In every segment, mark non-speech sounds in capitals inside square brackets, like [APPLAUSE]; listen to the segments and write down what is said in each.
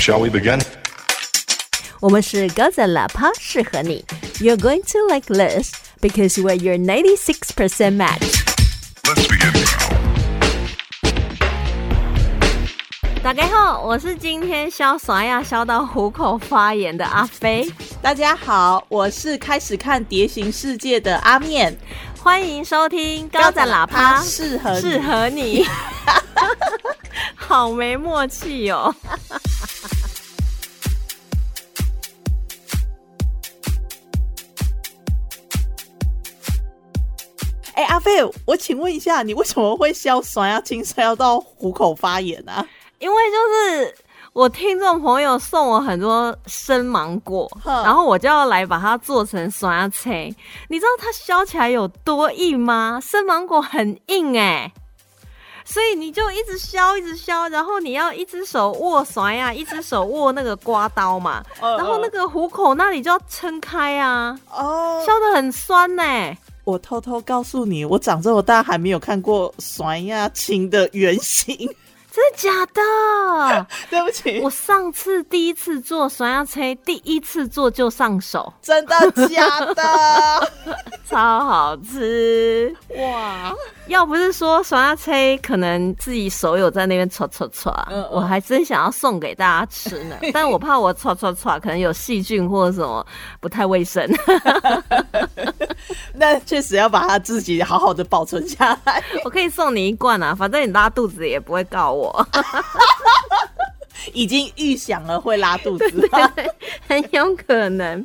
Shall we begin? 我们是高赞喇叭，适合你。You're going to like this because we're your ninety-six percent match. Let's begin now. 大家好，我是今天消刷牙消到虎口发炎的阿飞，大家好，我是开始看《蝶形世界》的阿面，欢迎收听高赞喇叭，适合你适合你。好没默契哦。哎、阿飞，我请问一下，你为什么会硝酸要青酸要到虎口发炎啊？因为就是我听众朋友送我很多生芒果，然后我就要来把它做成酸菜。你知道它削起来有多硬吗？生芒果很硬哎、所以你就一直削，一直削，然后你要一只手握酸呀，一只手握那个刮刀嘛，嗯然后那个虎口那里就要撑开啊，哦，削的很酸呢、我偷偷告诉你，我长这么大还没有看过酸呀青的原型。真的假的？[LAUGHS] 对不起，我上次第一次做酸鸭车，第一次做就上手，真的假的？[LAUGHS] 超好吃。哇，要不是说酸鸭车可能自己手有在那边搓搓搓嗯嗯，我还真想要送给大家吃呢。[LAUGHS] 但我怕我搓搓搓可能有细菌或者什么不太卫生。那确实要把它自己好好的保存下来。我可以送你一罐啊，反正你拉肚子也不会告我。[LAUGHS] 已经预想了会拉肚子，[LAUGHS] 对很有可能。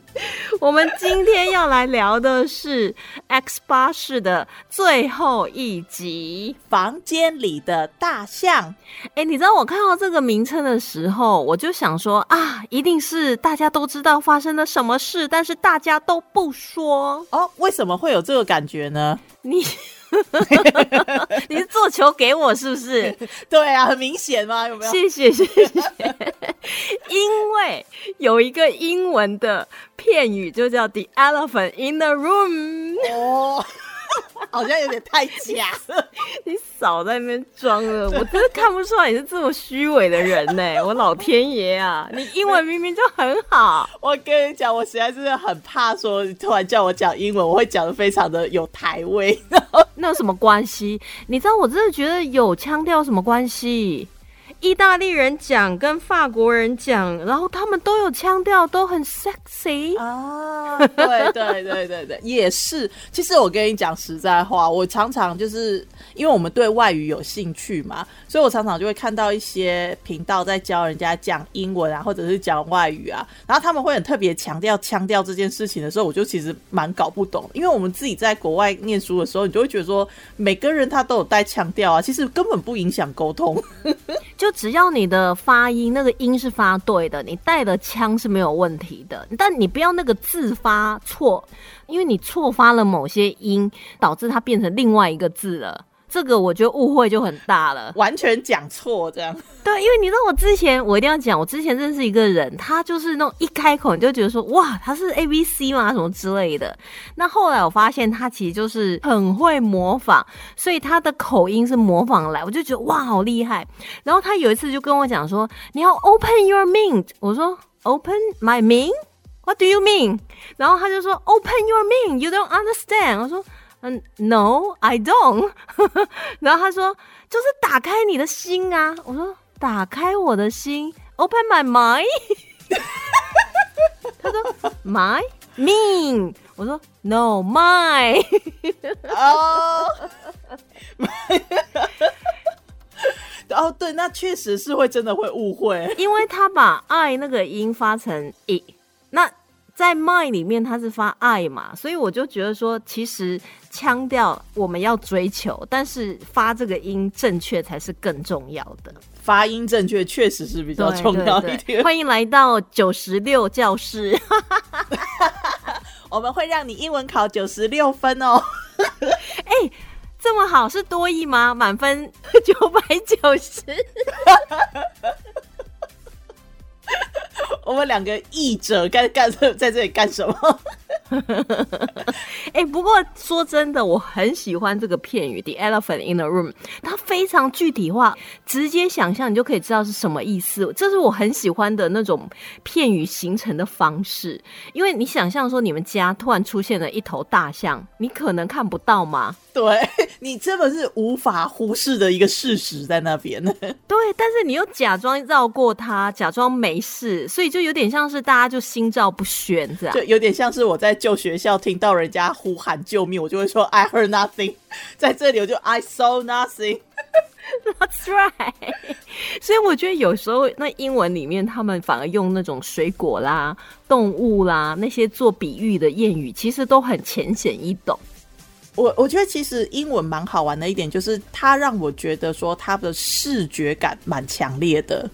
我们今天要来聊的是 X 八式的最后一集。房间里的大象。哎、你知道我看到这个名称的时候，我就想说啊，一定是大家都知道发生了什么事，但是大家都不说。哦，为什么会有这个感觉呢？你 [LAUGHS] 你是做球给我是不是？[LAUGHS] 对啊，很明显嘛，有没有？谢谢谢谢。[LAUGHS] 因为有一个英文的片语就叫 “the elephant in the room”，哦，好像有点太假了。你少在那边装了，我真的看不出来你是这么虚伪的人呢、我老天爷啊，你英文明明就很好。我跟你讲，我实在是很怕说，你突然叫我讲英文，我会讲的非常的有台味。哦那有什么关系？你知道我真的觉得有腔调什么关系？意大利人讲跟法国人讲，然后他们都有腔调，都很 sexy。啊，对对对对对，也是。其实我跟你讲实在话，我常常就是因为我们对外语有兴趣嘛，所以我常常就会看到一些频道在教人家讲英文啊，或者是讲外语啊，然后他们会很特别强调腔调这件事情的时候，我就其实蛮搞不懂，因为我们自己在国外念书的时候，你就会觉得说每个人他都有带腔调啊，其实根本不影响沟通。就只要你的发音那个音是发对的，你带的腔是没有问题的，但你不要那个字发错，因为你错发了某些音，导致它变成另外一个字了。这个我觉得误会就很大了。完全讲错这样。对，因为你知道我之前我一定要讲，我之前认识一个人，他就是那种一开口你就觉得说哇，他是 A B C 吗？什么之类的。那后来我发现他其实就是很会模仿，所以他的口音是模仿来，我就觉得哇，好厉害。然后他有一次就跟我讲说，你要 open your mind，我说 open my mind。What do you mean？然后他就说 Open your mind, you don't understand。我说嗯，No, I don't。[LAUGHS] 然后他说就是打开你的心啊。我说打开我的心，Open my mind。[LAUGHS] 他说 My mean。我说 No, my。[LAUGHS] 哦，哦，对，那确实是会真的会误会。因为他把 I 那个音发成 e，那在 my 里面它是发爱嘛，所以我就觉得说，其实腔调我们要追求，但是发这个音正确才是更重要的。发音正确确实是比较重要对一点。对欢迎来到九十六教室。[LAUGHS] 我们会让你英文考九十六分哦。[LAUGHS] 哎这么好是多益吗？满分九百九十。[LAUGHS] 我们两个译者该干在这里干什么？哎、[LAUGHS] 哎、不过说真的，我很喜欢这个片语 “the elephant in the room”，它非常具体化，直接想象你就可以知道是什么意思。这是我很喜欢的那种片语形成的方式。因为你想象说你们家突然出现了一头大象，你可能看不到吗？[LAUGHS] 对 [LAUGHS] 你真的是无法忽视的一个事实在那边。对，但是你又假装绕过它，假装没事，所以就有点像是大家就心照不宣这样。就有点像是我在旧学校听到人家呼喊救命，我就会说 I heard nothing。[LAUGHS] 在这里我就 I saw nothing。[LAUGHS] That's right。所以我觉得有时候那英文里面他们反而用那种水果啦、动物啦那些做比喻的谚语，其实都很浅显易懂。我我觉得其实英文蛮好玩的一点，就是它让我觉得说它的视觉感蛮强烈的，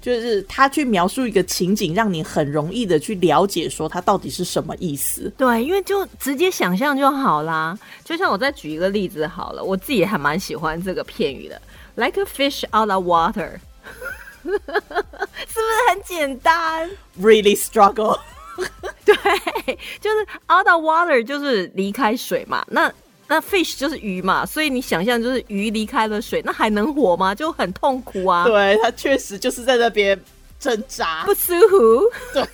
就是他去描述一个情景，让你很容易的去了解说它到底是什么意思。对，因为就直接想象就好啦。就像我再举一个例子好了，我自己还蛮喜欢这个片语的，like a fish out of water，[LAUGHS] 是不是很简单？Really struggle。[LAUGHS] 对，就是 out of water 就是离开水嘛，那那 fish 就是鱼嘛，所以你想象就是鱼离开了水，那还能活吗？就很痛苦啊，对，它确实就是在那边挣扎不，舒服。对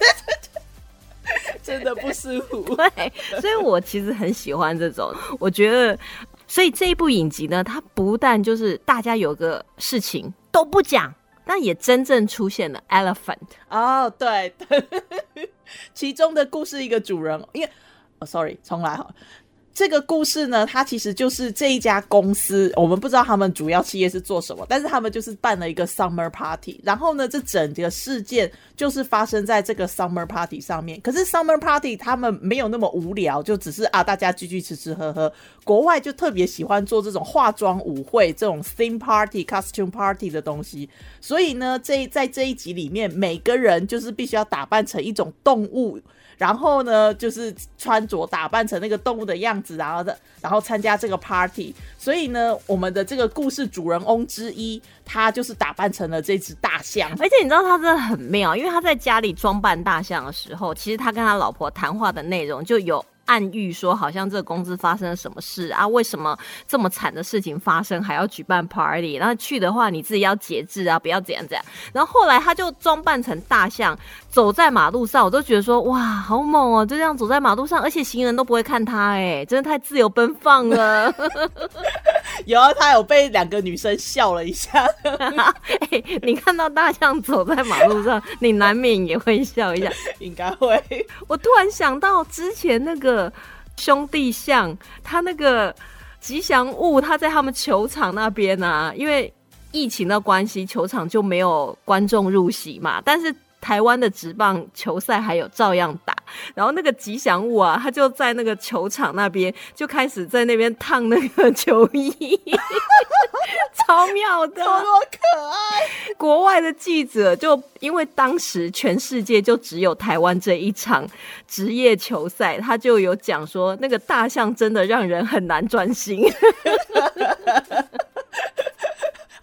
[LAUGHS] 真的不舒服。[LAUGHS] 对，所以我其实很喜欢这种，我觉得，所以这一部影集呢，它不但就是大家有个事情都不讲，但也真正出现了 elephant。哦，对对，[LAUGHS] 其中的故事一个主人，因为哦，sorry，重来哈。这个故事呢，它其实就是这一家公司，我们不知道他们主要企业是做什么，但是他们就是办了一个 summer party，然后呢，这整个事件就是发生在这个 summer party 上面。可是 summer party 他们没有那么无聊，就只是啊，大家聚聚吃吃喝喝。国外就特别喜欢做这种化妆舞会、这种 theme party、costume party 的东西，所以呢，这在这一集里面，每个人就是必须要打扮成一种动物。然后呢，就是穿着打扮成那个动物的样子，然后的，然后参加这个 party。所以呢，我们的这个故事主人翁之一，他就是打扮成了这只大象。而且你知道他真的很妙，因为他在家里装扮大象的时候，其实他跟他老婆谈话的内容就有暗喻说，好像这个公司发生了什么事啊？为什么这么惨的事情发生还要举办 party？然后去的话你自己要节制啊，不要怎样怎样。然后后来他就装扮成大象走在马路上，我都觉得说哇，好猛哦！就这样走在马路上，而且行人都不会看他，哎，真的太自由奔放了。有啊，他有被两个女生笑了一下。[LAUGHS] 哎，你看到大象走在马路上，你难免也会笑一下。[LAUGHS] 应该会。我突然想到之前那个兄弟像，他那个吉祥物，他在他们球场那边啊，因为疫情的关系，球场就没有观众入席嘛，但是。台湾的职棒球赛还有照样打，然后那个吉祥物啊，他就在那个球场那边就开始在那边烫那个球衣，[LAUGHS] 超妙的，多么可爱！国外的记者就因为当时全世界就只有台湾这一场职业球赛，他就有讲说那个大象真的让人很难专心，[LAUGHS]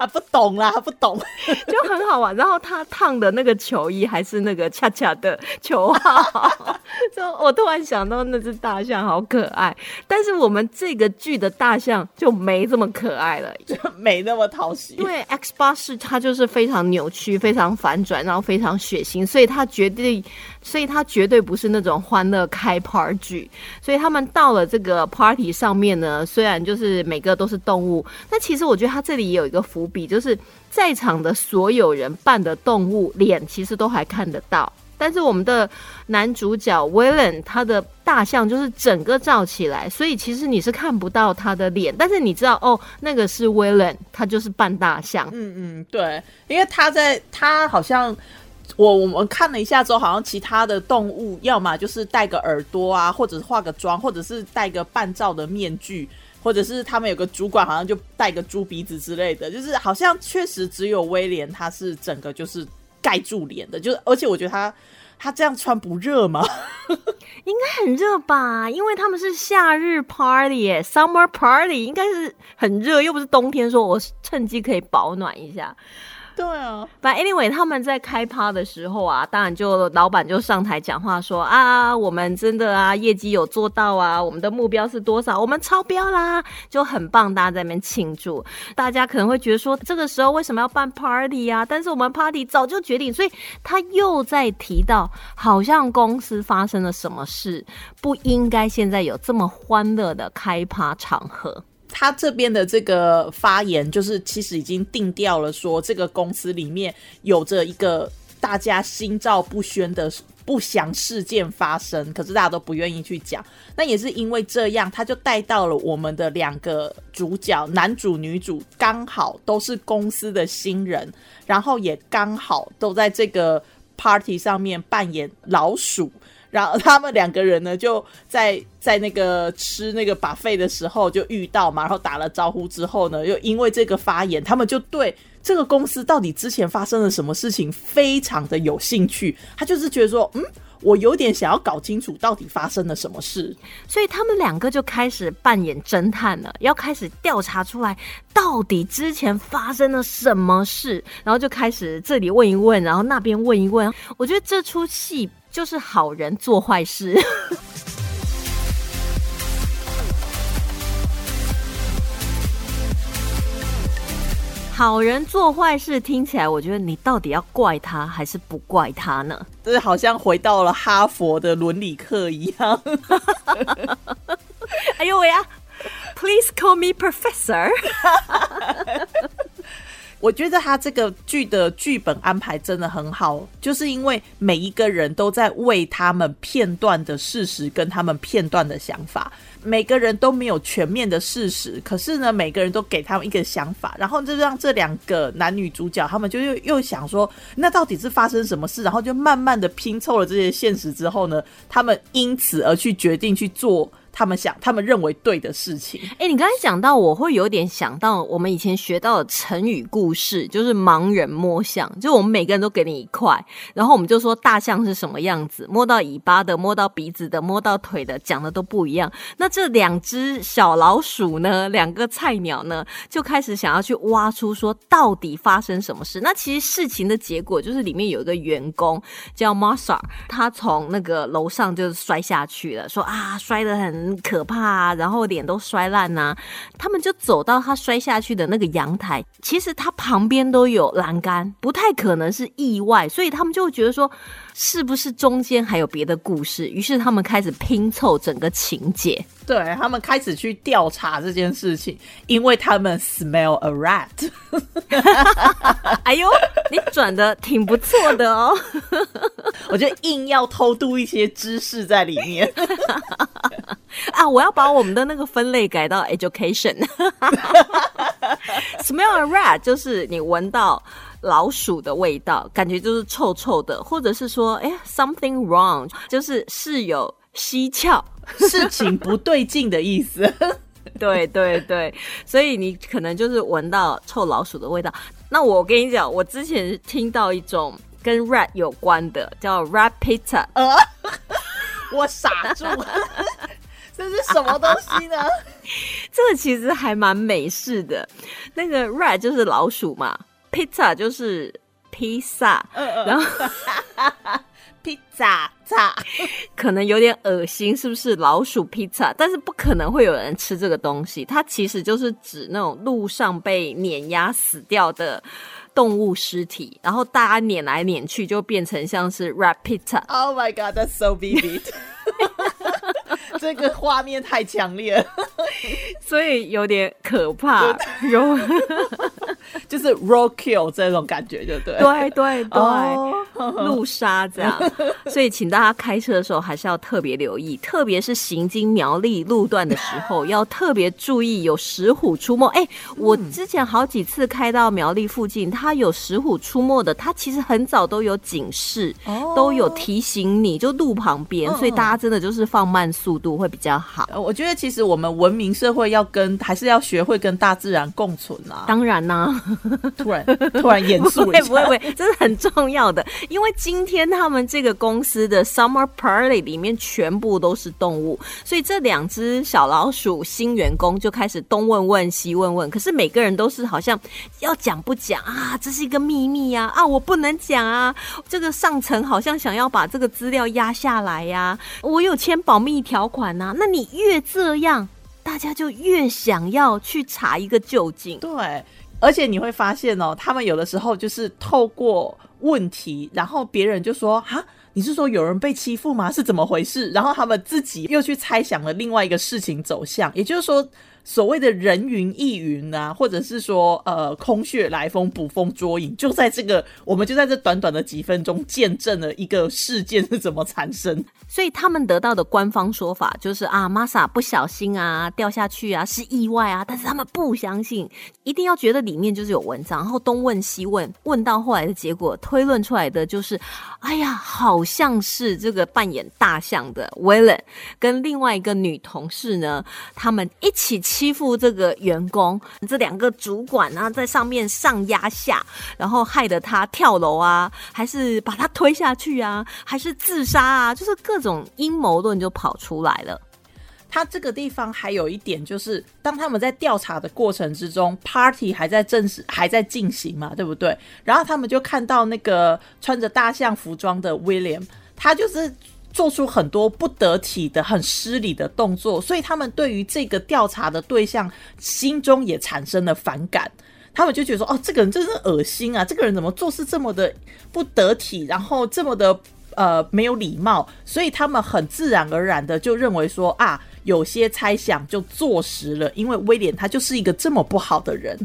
他不懂啦，他不懂。[LAUGHS] 就很好玩。然后他烫的那个球衣还是那个恰恰的 [LAUGHS] 球号，[LAUGHS] 就我突然想到那只大象好可爱，但是我们这个剧的大象就没这么可爱了。就没那么讨喜。因为 X 八是它就是非常扭曲、非常反转，然后非常血腥，所以它绝对，所以它绝对不是那种欢乐开 party 剧。所以他们到了这个 party 上面呢，虽然就是每个都是动物，但其实我觉得它这里也有一个伏笔，就是在场的所有人扮的动物脸其实都还看得到。但是我们的男主角 Willen 他的大象就是整个罩起来，所以其实你是看不到他的脸，但是你知道哦，那个是 Willen，他就是扮大象。嗯嗯，对，因为他在他好像。我我们看了一下之后，好像其他的动物要么就是戴个耳朵啊，或者是化个妆，或者是戴个半罩的面具，或者是他们有个主管好像就戴个猪鼻子之类的，就是好像确实只有威廉他是整个就是盖住脸的，就是而且我觉得他他这样穿不热吗？[LAUGHS] 应该很热吧？因为他们是夏日 party，summer party 应该是很热，又不是冬天，说我趁机可以保暖一下。[LAUGHS] 对啊，反正 anyway，他们在开趴的时候啊，当然就老板就上台讲话说啊，我们真的啊，业绩有做到啊，我们的目标是多少？我们超标啦，就很棒，大家在那边庆祝。大家可能会觉得说，这个时候为什么要办 party 啊？但是我们 party 早就决定，所以他又在提到，好像公司发生了什么事，不应该现在有这么欢乐的开趴场合。他这边的这个发言，就是其实已经定调了，说这个公司里面有着一个大家心照不宣的不祥事件发生，可是大家都不愿意去讲。那也是因为这样，他就带到了我们的两个主角，男主女主刚好都是公司的新人，然后也刚好都在这个 party 上面扮演老鼠。然后他们两个人呢，就在在那个吃那个把费的时候就遇到嘛，然后打了招呼之后呢，又因为这个发言，他们就对这个公司到底之前发生了什么事情非常的有兴趣。他就是觉得说，嗯，我有点想要搞清楚到底发生了什么事。所以他们两个就开始扮演侦探了，要开始调查出来到底之前发生了什么事，然后就开始这里问一问，然后那边问一问。我觉得这出戏。就是好人做坏事，[LAUGHS] 好人做坏事听起来，我觉得你到底要怪他还是不怪他呢？这好像回到了哈佛的伦理课一样。[LAUGHS] 哎呦喂呀！Please call me professor。[LAUGHS] 我觉得他这个剧的剧本安排真的很好，就是因为每一个人都在为他们片段的事实跟他们片段的想法，每个人都没有全面的事实，可是呢，每个人都给他们一个想法，然后就让这两个男女主角他们就又又想说，那到底是发生什么事？然后就慢慢的拼凑了这些现实之后呢，他们因此而去决定去做。他们想，他们认为对的事情。哎，你刚才讲到，我会有点想到我们以前学到的成语故事，就是盲人摸象。就我们每个人都给你一块，然后我们就说大象是什么样子，摸到尾巴的，摸到鼻子的，摸到腿的，讲的都不一样。那这两只小老鼠呢，两个菜鸟呢，就开始想要去挖出说到底发生什么事。那其实事情的结果就是里面有一个员工叫 m a s a 他从那个楼上就摔下去了，说啊，摔得很。很可怕，啊然后脸都摔烂呐。他们就走到他摔下去的那个阳台，其实他旁边都有栏杆，不太可能是意外，所以他们就觉得说，是不是中间还有别的故事？于是他们开始拼凑整个情节。对他们开始去调查这件事情，因为他们 smell a rat。[LAUGHS] 哎呦，你转的挺不错的哦。[LAUGHS] 我就硬要偷渡一些知识在里面。[LAUGHS] [LAUGHS] 啊，我要把我们的那个分类改到 education。[LAUGHS] smell a rat 就是你闻到老鼠的味道，感觉就是臭臭的，或者是说，哎，something wrong，就是是有蹊跷。事情不对劲的意思，[LAUGHS] 对对对，所以你可能就是闻到臭老鼠的味道。那我跟你讲，我之前听到一种跟 rat 有关的，叫 rat pizza。呃，我傻住了，这是什么东西呢？[LAUGHS] 这个其实还蛮美式的。那个 rat 就是老鼠嘛，pizza 就是披萨，然后。[LAUGHS] 披萨，炸，[LAUGHS] 可能有点恶心，是不是老鼠披萨？但是不可能会有人吃这个东西，它其实就是指那种路上被碾压死掉的动物尸体，然后大家碾来碾去，就变成像是 rap pizza。Oh my god, that's so vivid！[LAUGHS] 这个画面太强烈了，所以有点可怕。就是 roadkill 这种感觉，就对，对对对，路杀这样。[LAUGHS] 所以，请大家开车的时候还是要特别留意，特别是行经苗栗路段的时候，要特别注意有石虎出没。哎，我之前好几次开到苗栗附近，它有石虎出没的，它其实很早都有警示，都有提醒你，就路旁边。所以大家真的就是放慢速度会比较好。我觉得其实我们文明社会要跟，还是要学会跟大自然共存啊。当然呢。[LAUGHS] 突然突然严肃了一下，会 [LAUGHS] 不会不会，这是很重要的，因为今天他们这个公司的 Summer Party 里面全部都是动物，所以这两只小老鼠新员工就开始东问问西问问，可是每个人都是好像要讲不讲啊，这是一个秘密呀啊我不能讲啊，这个上层好像想要把这个资料压下来呀、我有签保密条款呐、那你越这样。大家就越想要去查一个究竟，对，而且你会发现哦，他们有的时候就是透过问题，然后别人就说哈。你是说有人被欺负吗？是怎么回事？然后他们自己又去猜想了另外一个事情走向，也就是说，所谓的人云亦云啊，或者是说呃空穴来风、捕风捉影，就在这个我们就在这短短的几分钟见证了一个事件是怎么产生。所以他们得到的官方说法就是啊，Masa 不小心啊掉下去啊是意外啊，但是他们不相信，一定要觉得里面就是有文章，然后东问西问，问到后来的结果推论出来的就是，哎呀，好像是这个扮演大象的 w i l l e n 跟另外一个女同事呢，他们一起欺负这个员工，这两个主管啊在上面上压下，然后害得他跳楼啊，还是把他推下去啊，还是自杀啊，就是各种阴谋论就跑出来了。他这个地方还有一点就是，当他们在调查的过程之中，party 还在正式还在进行嘛，对不对？然后他们就看到那个穿着大象服装的 William，他就是做出很多不得体的、很失礼的动作，所以他们对于这个调查的对象心中也产生了反感。他们就觉得说，哦，这个人真是恶心啊！这个人怎么做事这么的不得体，然后这么的呃没有礼貌，所以他们很自然而然的就认为说啊，有些猜想就坐实了，因为威廉他就是一个这么不好的人。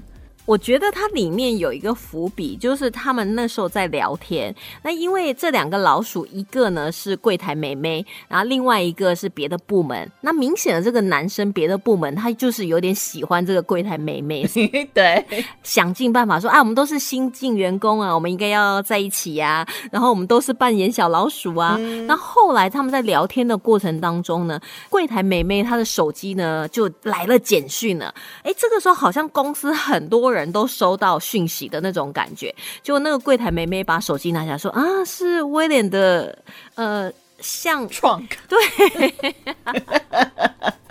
我觉得它里面有一个伏笔，就是他们那时候在聊天。那因为这两个老鼠，一个呢是柜台妹妹，然后另外一个是别的部门。那明显的这个男生别的部门，他就是有点喜欢这个柜台妹妹，[LAUGHS] 对，想尽办法说啊，我们都是新进员工啊，我们应该要在一起呀、然后我们都是扮演小老鼠啊。那后来他们在聊天的过程当中呢，柜台妹妹她的手机呢就来了简讯了。哎，这个时候好像公司很多人都收到讯息的那种感觉。结果那个柜台妹妹把手机拿下来说啊，是威廉的呃像 trunk [LAUGHS]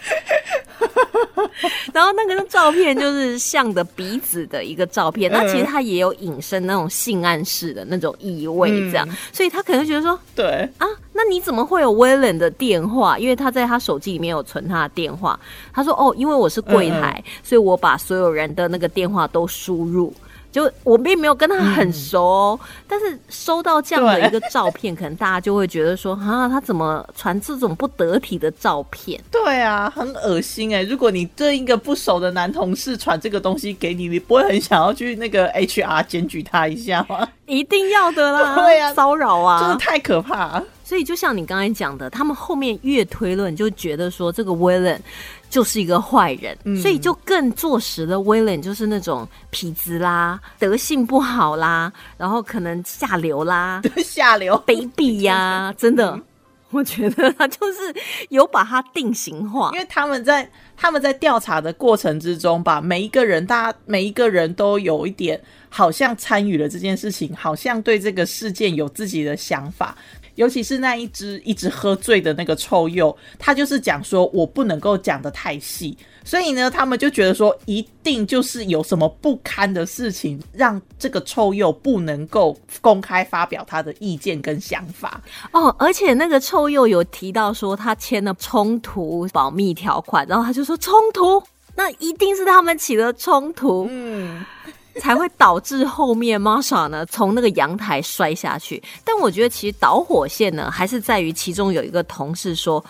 [LAUGHS] 然后那个照片就是像的鼻子的一个照片，那其实它也有隐申那种性暗示的那种意味，这样，所以他可能觉得说对，啊，那你怎么会有威廉的电话？因为他在他手机里面有存他的电话。他说哦，因为我是柜台，所以我把所有人的那个电话都输入。就我并没有跟他很熟哦，但是收到这样的一个照片，可能大家就会觉得说 [LAUGHS] 啊，他怎么传这种不得体的照片？对啊，很恶心哎、如果你对一个不熟的男同事传这个东西给你，你不会很想要去那个 HR 检举他一下吗？一定要的啦，[LAUGHS] 对啊骚扰啊，真的太可怕了。所以就像你刚才讲的，他们后面越推论，就觉得说这个威廉就是一个坏人，所以就更坐实了威廉就是那种痞子啦、德性不好啦，然后可能下流啦、[LAUGHS] 下流，卑鄙呀、[LAUGHS] 真的。我觉得他就是有把它定型化因，为他们在他们在调查的过程之中吧，每一个人，大家每一个人都有一点好像参与了这件事情，好像对这个事件有自己的想法。尤其是那一只一直喝醉的那个臭鼬，他就是讲说我不能够讲的太细，所以呢，他们就觉得说一定就是有什么不堪的事情，让这个臭鼬不能够公开发表他的意见跟想法。哦，而且那个臭鼬有提到说他签了冲突保密条款，然后他就说冲突，那一定是他们起了冲突，嗯，才会导致后面玛莎呢从那个阳台摔下去。但我觉得其实导火线呢，还是在于其中有一个同事说。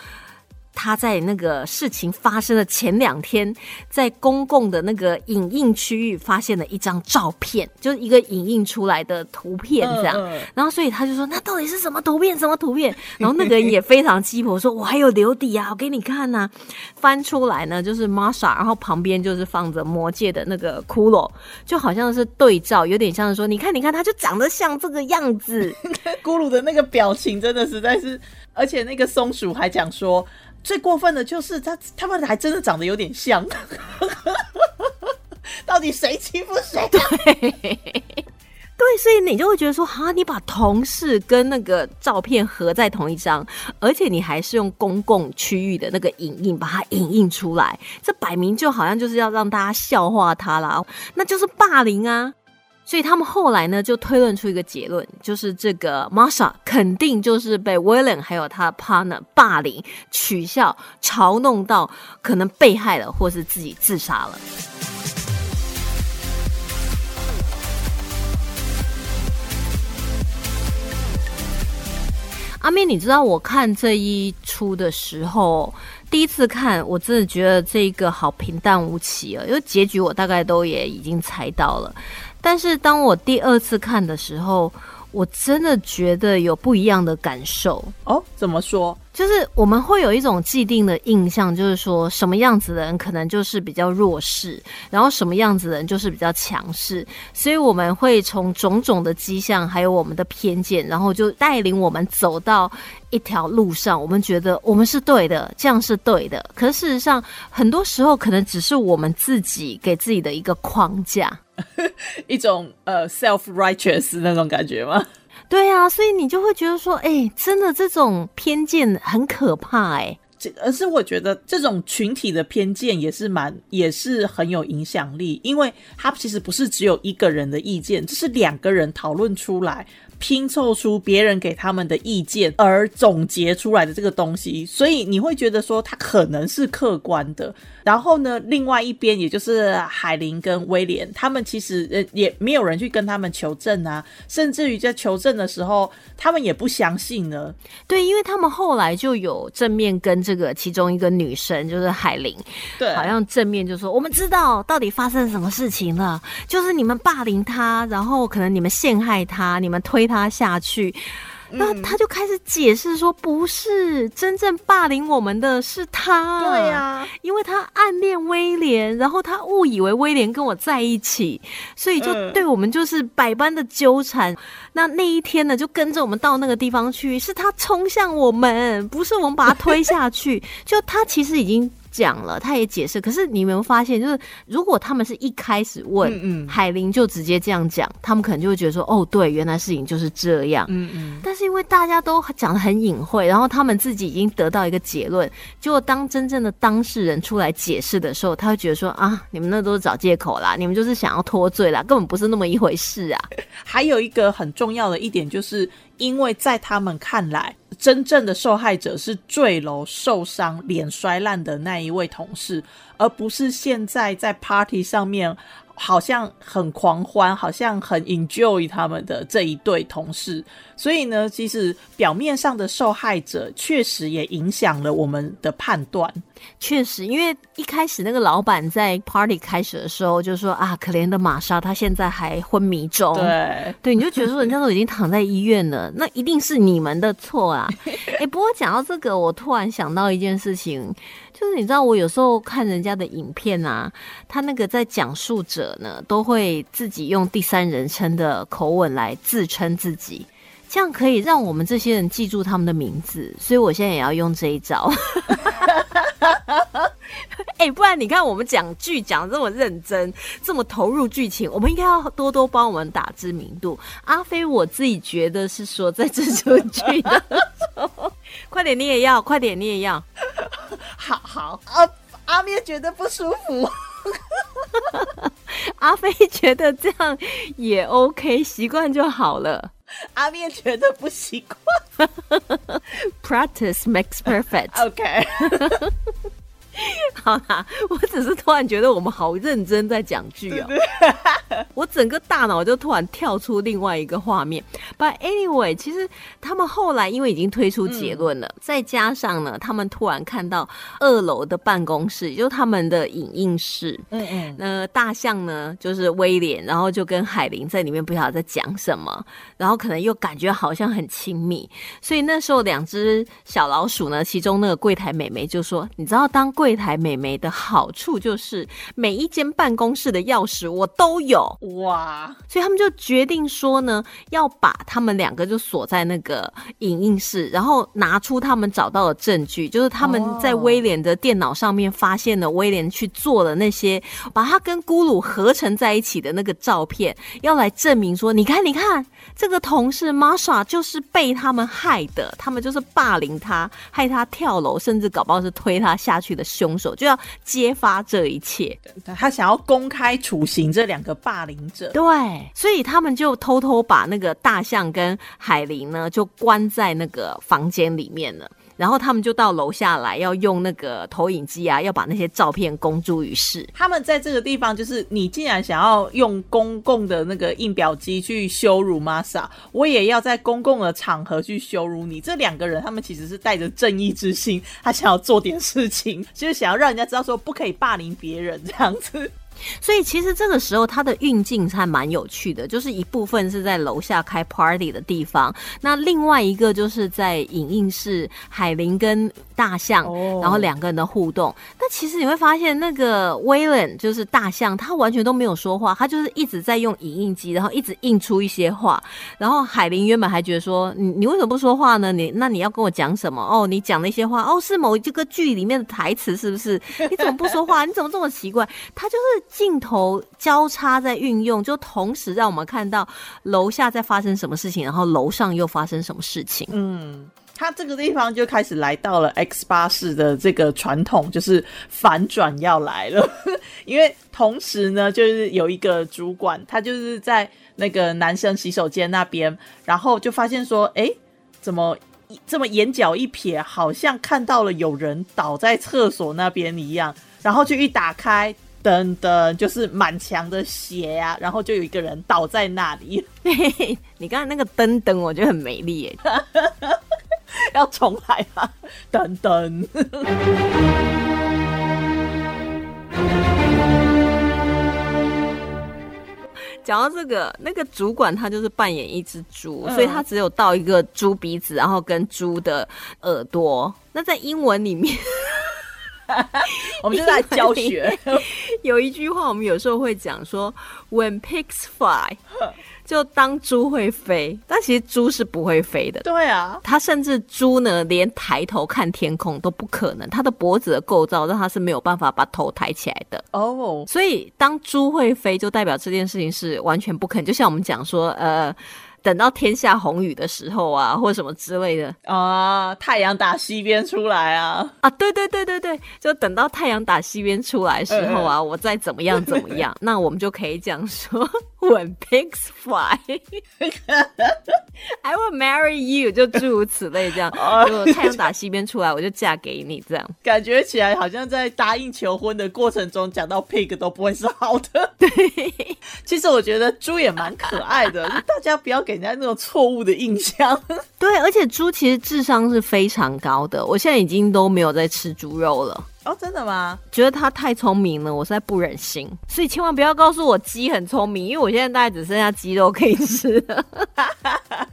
他在那个事情发生的前两天，在公共的那个影印区域发现了一张照片，就是一个影印出来的图片这样。嗯嗯然后所以他就说：“那到底是什么图片？什么图片？”然后那个人也非常鸡婆，说：“我还有留底啊，我给你看呐、翻出来呢，就是 Marsha，然后旁边就是放着魔界的那个骷髅，就好像是对照，有点像是说：“你看，你看，他就长得像这个样子。[LAUGHS] 咕噜的那个表情真的实在是，而且那个松鼠还讲说，最过分的就是他他们还真的长得有点像，[LAUGHS] 到底谁欺负谁？对，所以你就会觉得说，哈，你把同事跟那个照片合在同一张，而且你还是用公共区域的那个影印把它影印出来，这摆明就好像就是要让大家笑话他啦，那就是霸凌啊。所以他们后来呢，就推论出一个结论，就是这个 Masha 肯定就是被 William 还有他的 partner 霸凌、取笑、嘲弄到，可能被害了，或是自己自杀了。阿妹，你知道我看这一出的时候，第一次看，我真的觉得这个好平淡无奇啊，因为结局我大概都也已经猜到了。但是当我第二次看的时候，我真的觉得有不一样的感受哦。怎么说？就是我们会有一种既定的印象，就是说什么样子的人可能就是比较弱势，然后什么样子的人就是比较强势，所以我们会从种种的迹象，还有我们的偏见，然后就带领我们走到一条路上，我们觉得我们是对的，这样是对的。可是事实上，很多时候可能只是我们自己给自己的一个框架。[LAUGHS] 一种呃 self righteous 那种感觉吗？对啊，所以你就会觉得说，哎，真的这种偏见很可怕，哎。这而是我觉得这种群体的偏见也是蛮也是很有影响力，因为它其实不是只有一个人的意见，这是两个人讨论出来。拼凑出别人给他们的意见而总结出来的这个东西，所以你会觉得说它可能是客观的。然后呢，另外一边也就是海林跟威廉，他们其实呃也没有人去跟他们求证啊，甚至于在求证的时候，他们也不相信呢。对，因为他们后来就有正面跟这个其中一个女生，就是海林，对，好像正面就说我们知道到底发生什么事情了，就是你们霸凌他，然后可能你们陷害他，你们推。他下去，那他就开始解释说，不是真正霸凌我们的是他，对呀，因为他暗恋威廉，然后他误以为威廉跟我在一起，所以就对我们就是百般的纠缠。那那一天呢，就跟着我们到那个地方去，是他冲向我们，不是我们把他推下去。就他其实已经。讲了，他也解释。可是你有没有发现，就是如果他们是一开始问海林，就直接这样讲，他们可能就会觉得说：“哦，对，原来事情就是这样。”嗯嗯。但是因为大家都讲的很隐晦，然后他们自己已经得到一个结论，结果当真正的当事人出来解释的时候，他会觉得说：“啊，你们那都是找借口啦，你们就是想要脱罪啦，根本不是那么一回事啊。”还有一个很重要的一点，就是因为在他们看来。真正的受害者是坠楼受伤、脸摔烂的那一位同事，而不是现在在 party 上面好像很狂欢、好像很 enjoy 他们的这一对同事。所以呢，其实表面上的受害者确实也影响了我们的判断。确实，因为一开始那个老板在 party 开始的时候就说啊，可怜的玛莎，她现在还昏迷中。对，对，你就觉得说人家都已经躺在医院了，[LAUGHS] 那一定是你们的错啊！[LAUGHS] 哎，不过讲到这个，我突然想到一件事情，就是你知道，我有时候看人家的影片啊，他那个在讲述者呢，都会自己用第三人称的口吻来自称自己。这样可以让我们这些人记住他们的名字，所以我现在也要用这一招。[LAUGHS] 哎，不然你看我们讲剧讲这么认真，这么投入剧情，我们应该要多多帮我们打知名度。阿飞，我自己觉得是说在这出剧的，[LAUGHS] 快点你也要，快点你也要。好好，阿阿咩觉得不舒服，[LAUGHS] 阿飞觉得这样也 OK，习惯就好了。阿面觉得不习惯，[LAUGHS] Practice makes perfect。[LAUGHS] OK。[LAUGHS] 好啦，我只是突然觉得我们好认真在讲剧哦，[LAUGHS] 我整个大脑就突然跳出另外一个画面。But anyway，其实他们后来因为已经推出结论了，再加上呢，他们突然看到二楼的办公室，也就是他们的影印室。嗯嗯。那大象呢，就是威廉，然后就跟海林在里面不晓得在讲什么，然后可能又感觉好像很亲密，所以那时候两只小老鼠呢，其中那个柜台美眉就说：“你知道当柜。”柜台美眉的好处就是每一间办公室的钥匙我都有，哇，所以他们就决定说呢，要把他们两个就锁在那个影印室，然后拿出他们找到的证据，就是他们在威廉的电脑上面发现了威廉去做的那些，把他跟咕噜合成在一起的那个照片，要来证明说，你看，你看，这个同事 Marsha 就是被他们害的，他们就是霸凌他，害他跳楼，甚至搞不好是推他下去的凶手，就要揭发这一切。他想要公开处刑这两个霸凌者。对，所以他们就偷偷把那个大象跟海林呢，就关在那个房间里面了。然后他们就到楼下来，要用那个投影机啊，要把那些照片公诸于世。他们在这个地方，就是你竟然想要用公共的那个印表机去羞辱 Masa，我也要在公共的场合去羞辱你。这两个人，他们其实是带着正义之心，他想要做点事情，就是想要让人家知道说不可以霸凌别人这样子。所以其实这个时候它的运镜还蛮有趣的，就是一部分是在楼下开 party 的地方，那另外一个就是在影印室，海林跟大象，然后两个人的互动。但其实你会发现，那个威廉就是大象，他完全都没有说话，他就是一直在用影印机，然后一直印出一些话。然后海林原本还觉得说，你你为什么不说话呢？你那你要跟我讲什么？哦，你讲那些话，哦，是某这个剧里面的台词是不是？你怎么不说话？你怎么这么奇怪？他就是。镜头交叉在运用，就同时让我们看到楼下在发生什么事情，然后楼上又发生什么事情。嗯，他这个地方就开始来到了 X 八式的这个传统，就是反转要来了。[LAUGHS] 因为同时呢，就是有一个主管，他就是在那个男生洗手间那边，然后就发现说，哎，怎么这么眼角一瞥，好像看到了有人倒在厕所那边一样，然后就一打开。噔噔，就是满墙的血呀，然后就有一个人倒在那里。[LAUGHS] 你刚才那个噔噔，我觉得很美丽耶，[LAUGHS] [LAUGHS] 要重来吗？等等。[LAUGHS] 讲到这个，那个主管他就是扮演一只猪，所以他只有到一个猪鼻子，然后跟猪的耳朵。那在英文里面。[LAUGHS] 我们就在教学。有一句话，我们有时候会讲说：“When pigs fly，就当猪会飞。”但其实猪是不会飞的。对啊，它甚至猪呢，连抬头看天空都不可能。它的脖子的构造让它是没有办法把头抬起来的。哦，所以当猪会飞，就代表这件事情是完全不可能。就像我们讲说，呃。等到天下红雨的时候啊，或什么之类的啊，太阳打西边出来啊啊，对对对对对，就等到太阳打西边出来时候啊，我再怎么样怎么样，[LAUGHS] 那我们就可以讲说，[LAUGHS] When pigs fly，I [LAUGHS] will marry you，就诸如此类这样。如果太阳打西边出来，我就嫁给你这样。感觉起来好像在答应求婚的过程中讲到 pig 都不会是好的。对，其实我觉得猪也蛮可爱的，大家不要。给人家那种错误的印象，[LAUGHS] 对，而且猪其实智商是非常高的。我现在已经都没有在吃猪肉了。哦，真的吗？觉得它太聪明了，我实在不忍心。所以千万不要告诉我鸡很聪明，因为我现在大概只剩下鸡肉可以吃了。[LAUGHS]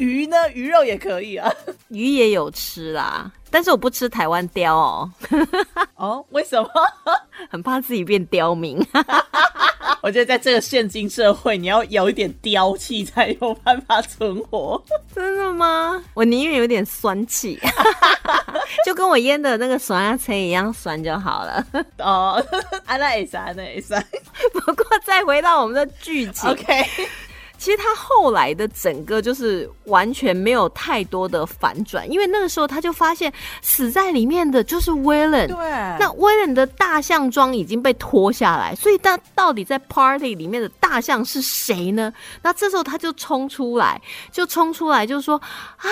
鱼呢？鱼肉也可以啊，鱼也有吃啦。但是我不吃台湾雕哦。[LAUGHS] 哦，为什么？[LAUGHS] 很怕自己变刁民。[LAUGHS] 我觉得在这个现今社会，你要有一点刁气才有办法存活。真的吗？我宁愿有点酸气，就跟我腌的那个酸鸭菜一样酸就好了。哦，啊，那也酸，那也酸。不过再回到我们的剧情，OK。其实他后来的整个就是完全没有太多的反转，因为那个时候他就发现死在里面的就是威廉。对，那威廉的大象装已经被脱下来，所以他到底在 party 里面的大象是谁呢？那这时候他就冲出来，就冲出来就说：“啊，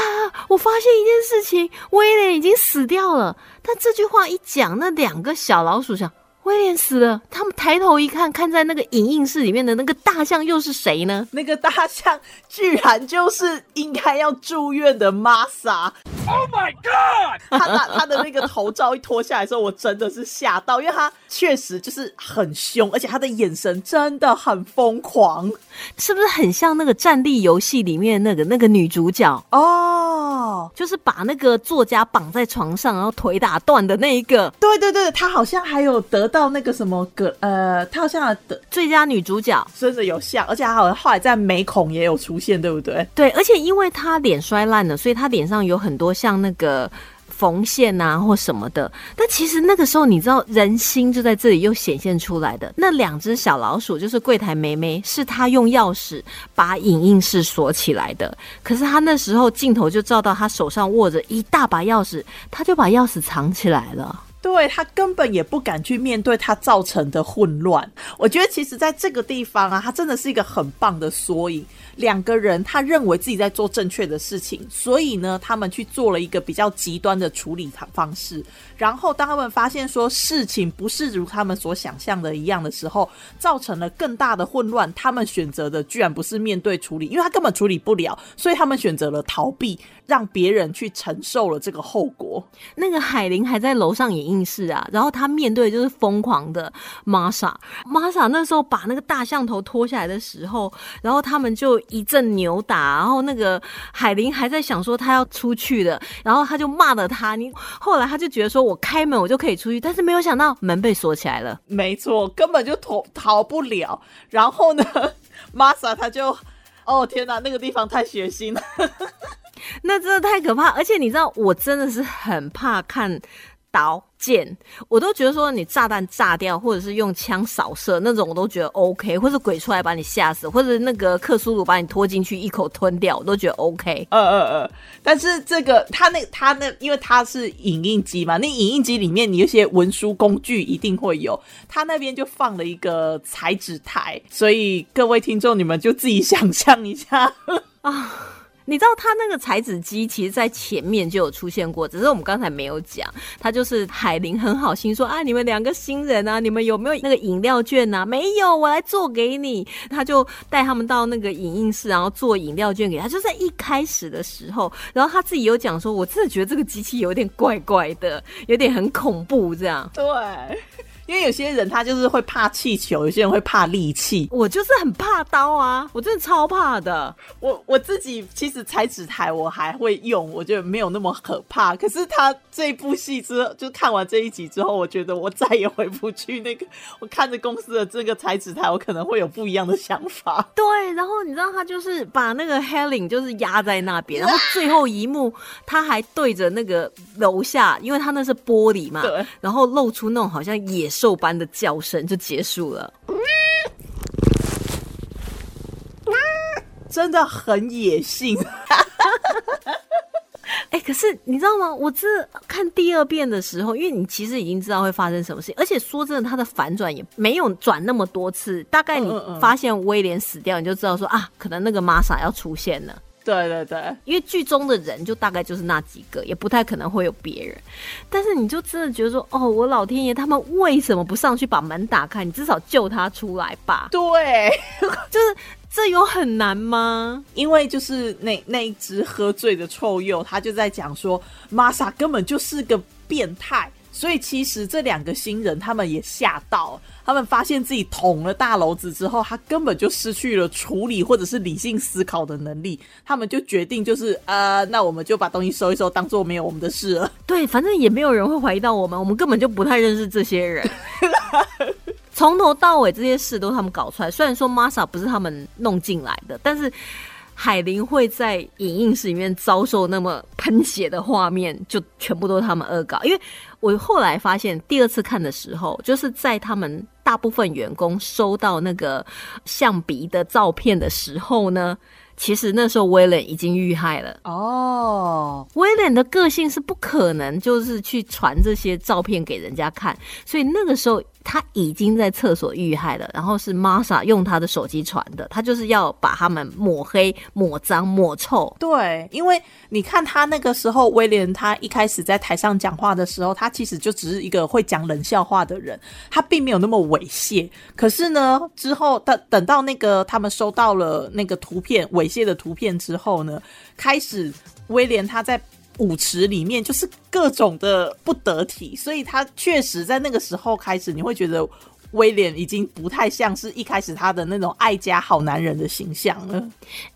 我发现一件事情，威廉已经死掉了。”但这句话一讲，那两个小老鼠想。威廉死了，他们抬头一看，看在那个影印室里面的那个大象又是谁呢？那个大象居然就是应该要住院的玛莎。Oh my god！他把他的那个头罩一脱下来的时候，我真的是吓到，因为他确实就是很凶，而且他的眼神真的很疯狂，是不是很像那个战地游戏里面那个那个女主角哦？哦，就是把那个作家绑在床上，然后腿打断的那一个对对对，他好像还有得到那个什么个呃，他好像得最佳女主角。真的有像，而且还好像后来在美孔也有出现，对不对？对，而且因为她脸摔烂了，所以她脸上有很多像那个。缝线啊，或什么的，但其实那个时候，你知道人心就在这里又显现出来的。那两只小老鼠就是柜台妹妹，是她用钥匙把影印室锁起来的。可是她那时候镜头就照到她手上握着一大把钥匙，她就把钥匙藏起来了。对他根本也不敢去面对他造成的混乱。我觉得其实在这个地方啊，他真的是一个很棒的缩影。两个人他认为自己在做正确的事情，所以呢，他们去做了一个比较极端的处理方式。然后当他们发现说事情不是如他们所想象的一样的时候，造成了更大的混乱。他们选择的居然不是面对处理，因为他根本处理不了，所以他们选择了逃避，让别人去承受了这个后果。那个海玲还在楼上影印室啊，然后他面对就是疯狂的玛莎。玛莎那时候把那个大象头脱下来的时候，然后他们就。一阵扭打，然后那个海林还在想说他要出去的，然后他就骂了他。你后来他就觉得说我开门我就可以出去，但是没有想到门被锁起来了。没错，根本就逃逃不了。然后呢，[LAUGHS] 玛莎他就，哦天哪，那个地方太血腥了，[LAUGHS] 那真的太可怕。而且你知道，我真的是很怕看。刀剑，我都觉得说你炸弹炸掉，或者是用枪扫射那种，我都觉得 OK，或者鬼出来把你吓死，或者那个克苏鲁把你拖进去一口吞掉，我都觉得 OK。呃呃呃，但是这个他那他那，因为他是影印机嘛，那影印机里面你有些文书工具一定会有，他那边就放了一个裁纸台，所以各位听众你们就自己想象一下 [LAUGHS] 啊。你知道他那个裁纸机，其实在前面就有出现过，只是我们刚才没有讲。他就是海玲很好心说啊，你们两个新人啊，你们有没有那个饮料券啊？没有，我来做给你。他就带他们到那个影印室，然后做饮料券给他。就在一开始的时候，然后他自己有讲说，我真的觉得这个机器有点怪怪的，有点很恐怖这样。对。因为有些人他就是会怕气球，有些人会怕利器。我就是很怕刀啊，我真的超怕的。我我自己其实裁纸台我还会用，我觉得没有那么可怕。可是他这部戏之后，就看完这一集之后，我觉得我再也回不去那个。我看着公司的这个裁纸台，我可能会有不一样的想法。对，然后你知道他就是把那个 Helen 就是压在那边，然后最后一幕他还对着那个楼下，因为他那是玻璃嘛，对，然后露出那种好像野。兽般的叫声就结束了，真的很野性。[LAUGHS] 哎，可是你知道吗？我这看第二遍的时候，因为你其实已经知道会发生什么事情，而且说真的，它的反转也没有转那么多次。大概你发现威廉死掉，你就知道说啊，可能那个玛莎要出现了。对对对，因为剧中的人就大概就是那几个，也不太可能会有别人。但是你就真的觉得说，哦，我老天爷，他们为什么不上去把门打开？你至少救他出来吧。[LAUGHS] 对，[LAUGHS] 就是这有很难吗？因为就是那那一只喝醉的臭鼬，他就在讲说，玛莎根本就是个变态。所以其实这两个新人他们也吓到，他们发现自己捅了大篓子之后，他根本就失去了处理或者是理性思考的能力，他们就决定就是呃，那我们就把东西收一收，当做没有我们的事了。对，反正也没有人会怀疑到我们，我们根本就不太认识这些人，从头到尾这些事都是他们搞出来。虽然说玛莎不是他们弄进来的，但是。海玲会在影印室里面遭受那么喷血的画面，就全部都是他们恶搞。因为我后来发现，第二次看的时候，就是在他们大部分员工收到那个象鼻的照片的时候呢。其实那时候威廉已经遇害了哦。威廉的个性是不可能就是去传这些照片给人家看，所以那个时候他已经在厕所遇害了。然后是玛莎用他的手机传的，他就是要把他们抹黑、抹脏、抹臭。对，因为你看他那个时候，威廉他一开始在台上讲话的时候，他其实就只是一个会讲冷笑话的人，他并没有那么猥亵。可是呢，之后等等到那个他们收到了那个图片猥。亵的图片之后呢，开始威廉他在舞池里面就是各种的不得体，所以他确实在那个时候开始，你会觉得威廉已经不太像是一开始他的那种爱家好男人的形象了。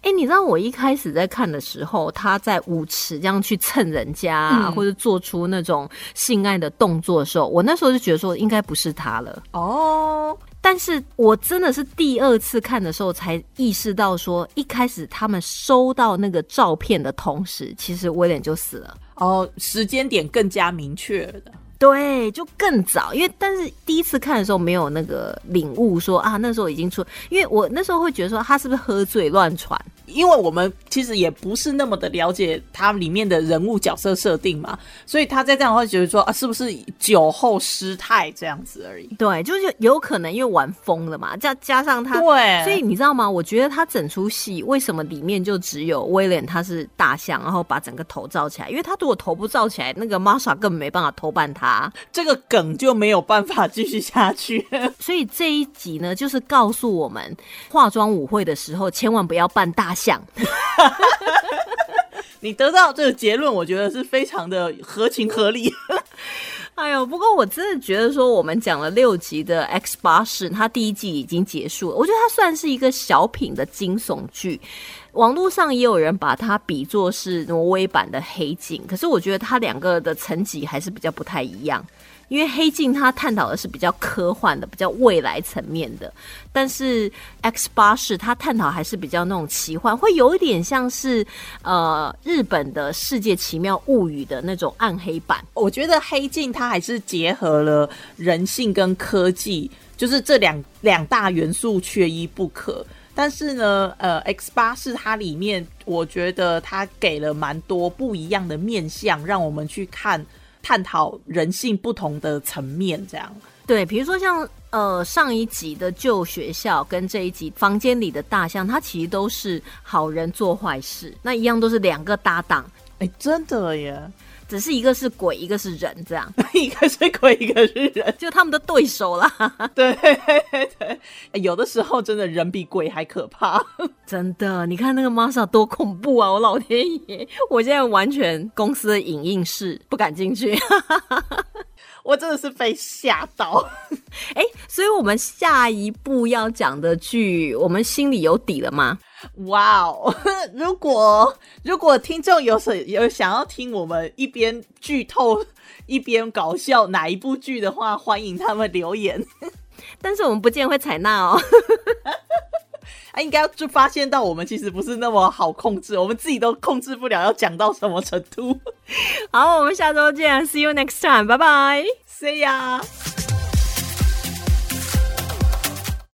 哎、你知道我一开始在看的时候，他在舞池这样去蹭人家、啊，嗯或者做出那种性爱的动作的时候，我那时候就觉得说应该不是他了。哦，但是我真的是第二次看的时候才意识到说，一开始他们收到那个照片的同时，其实威廉就死了。哦，时间点更加明确了。对，就更早，因为但是第一次看的时候没有那个领悟说啊，那时候已经出，因为我那时候会觉得说他是不是喝醉乱传，因为我们其实也不是那么的了解他里面的人物角色设定嘛，所以他在这样会觉得说啊，是不是酒后失态这样子而已？对，就是有可能因为玩疯了嘛，加加上他，对，所以你知道吗？我觉得他整出戏为什么里面就只有威廉他是大象，然后把整个头罩起来？因为他如果头不罩起来，那个 Marsha 根本没办法偷办他。这个梗就没有办法继续下去。[LAUGHS] 所以这一集呢，就是告诉我们，化妆舞会的时候千万不要扮大象。[LAUGHS] 你得到这个结论，我觉得是非常的合情合理。[LAUGHS] 哎呦，不过我真的觉得说，我们讲了六集的《X 巴士》，它第一季已经结束了。我觉得它算是一个小品的惊悚剧。网络上也有人把它比作是挪威版的《黑镜》，可是我觉得它两个的层级还是比较不太一样。因为《黑镜》它探讨的是比较科幻的、比较未来层面的，但是《X 巴士》它探讨还是比较那种奇幻，会有一点像是呃日本的《世界奇妙物语》的那种暗黑版。我觉得《黑镜》它还是结合了人性跟科技，就是这两两大元素缺一不可。但是呢，呃，X 八是它里面，我觉得它给了蛮多不一样的面向，让我们去看探讨人性不同的层面，这样。对，比如说像呃上一集的旧学校跟这一集房间里的大象，它其实都是好人做坏事，那一样都是两个搭档，哎，真的耶，只是一个是鬼，一个是人，这样 [LAUGHS] 一个是鬼，一个是人。就他们的对手啦。[LAUGHS] 对对，有的时候真的人比鬼还可怕。[LAUGHS] 真的，你看那个 Masa 多恐怖啊！我老天爷，我现在完全公司的影印室不敢进去。我真的是被吓到。哎，所以我们下一步要讲的剧，我们心里有底了吗？哇哦！如果如果听众有什有想要听我们一边剧透一边搞笑哪一部剧的话，欢迎他们留言。[LAUGHS] 但是我们不见会采纳哦。[LAUGHS] 啊，应该就发现到我们其实不是那么好控制，我们自己都控制不了要讲到什么程度。[LAUGHS] 好，我们下周见，See you next time，拜拜。See ya。